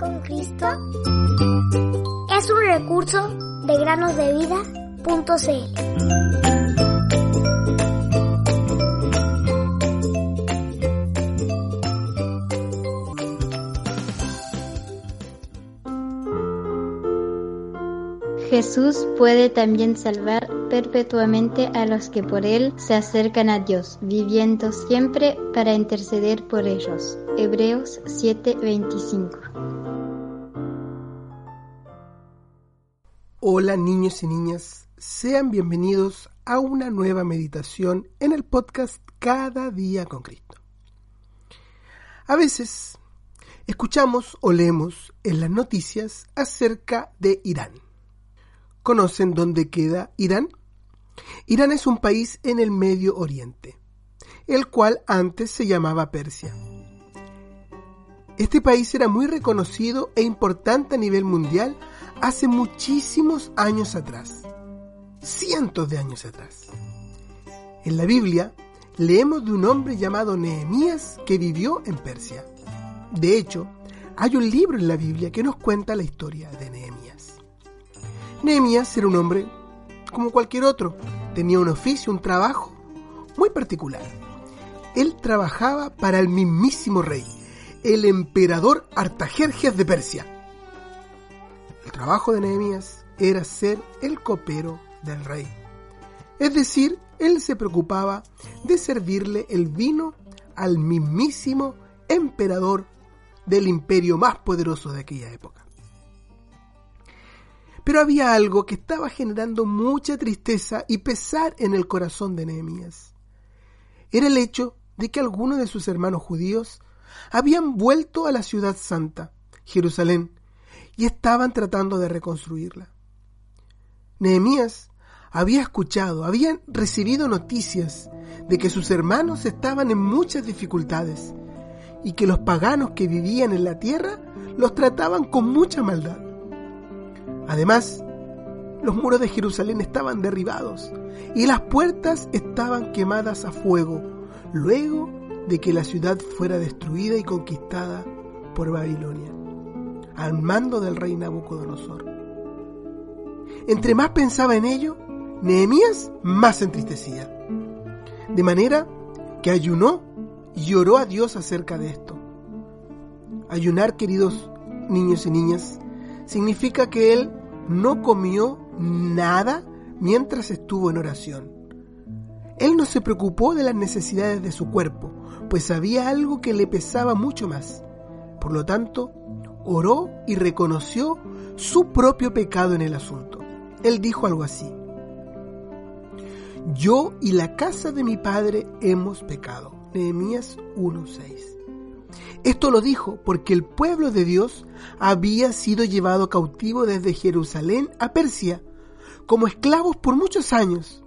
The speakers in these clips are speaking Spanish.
con Cristo es un recurso de granosdevida.cl. Jesús puede también salvar perpetuamente a los que por Él se acercan a Dios, viviendo siempre para interceder por ellos. Hebreos 7:25 Hola niños y niñas, sean bienvenidos a una nueva meditación en el podcast Cada día con Cristo. A veces escuchamos o leemos en las noticias acerca de Irán ¿Conocen dónde queda Irán? Irán es un país en el Medio Oriente, el cual antes se llamaba Persia. Este país era muy reconocido e importante a nivel mundial hace muchísimos años atrás, cientos de años atrás. En la Biblia leemos de un hombre llamado Nehemías que vivió en Persia. De hecho, hay un libro en la Biblia que nos cuenta la historia de Nehemías. Nehemías era un hombre como cualquier otro. Tenía un oficio, un trabajo muy particular. Él trabajaba para el mismísimo rey, el emperador Artajerjes de Persia. Trabajo de Nehemías era ser el copero del rey. Es decir, él se preocupaba de servirle el vino al mismísimo emperador del imperio más poderoso de aquella época. Pero había algo que estaba generando mucha tristeza y pesar en el corazón de Nehemías. Era el hecho de que algunos de sus hermanos judíos habían vuelto a la ciudad santa, Jerusalén, y estaban tratando de reconstruirla. Nehemías había escuchado, habían recibido noticias de que sus hermanos estaban en muchas dificultades y que los paganos que vivían en la tierra los trataban con mucha maldad. Además, los muros de Jerusalén estaban derribados y las puertas estaban quemadas a fuego, luego de que la ciudad fuera destruida y conquistada por Babilonia, al mando del rey Nabucodonosor. Entre más pensaba en ello, Nehemías más se entristecía. De manera que ayunó y oró a Dios acerca de esto. Ayunar, queridos niños y niñas, significa que él no comió nada mientras estuvo en oración. Él no se preocupó de las necesidades de su cuerpo, pues había algo que le pesaba mucho más. Por lo tanto, oró y reconoció su propio pecado en el asunto. Él dijo algo así. Yo y la casa de mi padre hemos pecado. Nehemías 1.6. Esto lo dijo porque el pueblo de Dios había sido llevado cautivo desde Jerusalén a Persia como esclavos por muchos años.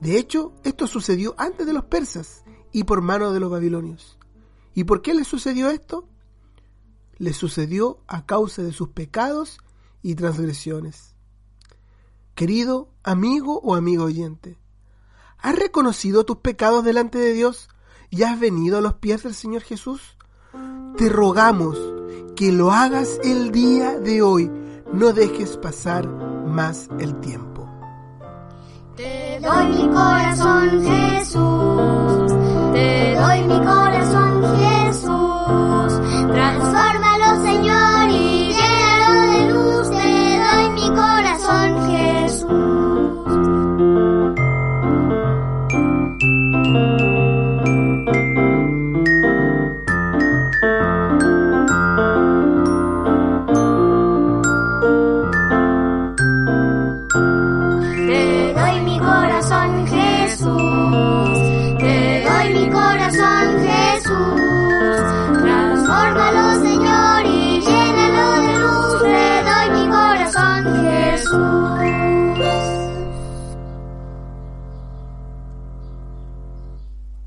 De hecho, esto sucedió antes de los persas y por mano de los babilonios. ¿Y por qué les sucedió esto? Les sucedió a causa de sus pecados y transgresiones. Querido amigo o amigo oyente, ¿has reconocido tus pecados delante de Dios y has venido a los pies del Señor Jesús? te rogamos que lo hagas el día de hoy. No dejes pasar más el tiempo. Te doy mi corazón, Jesús.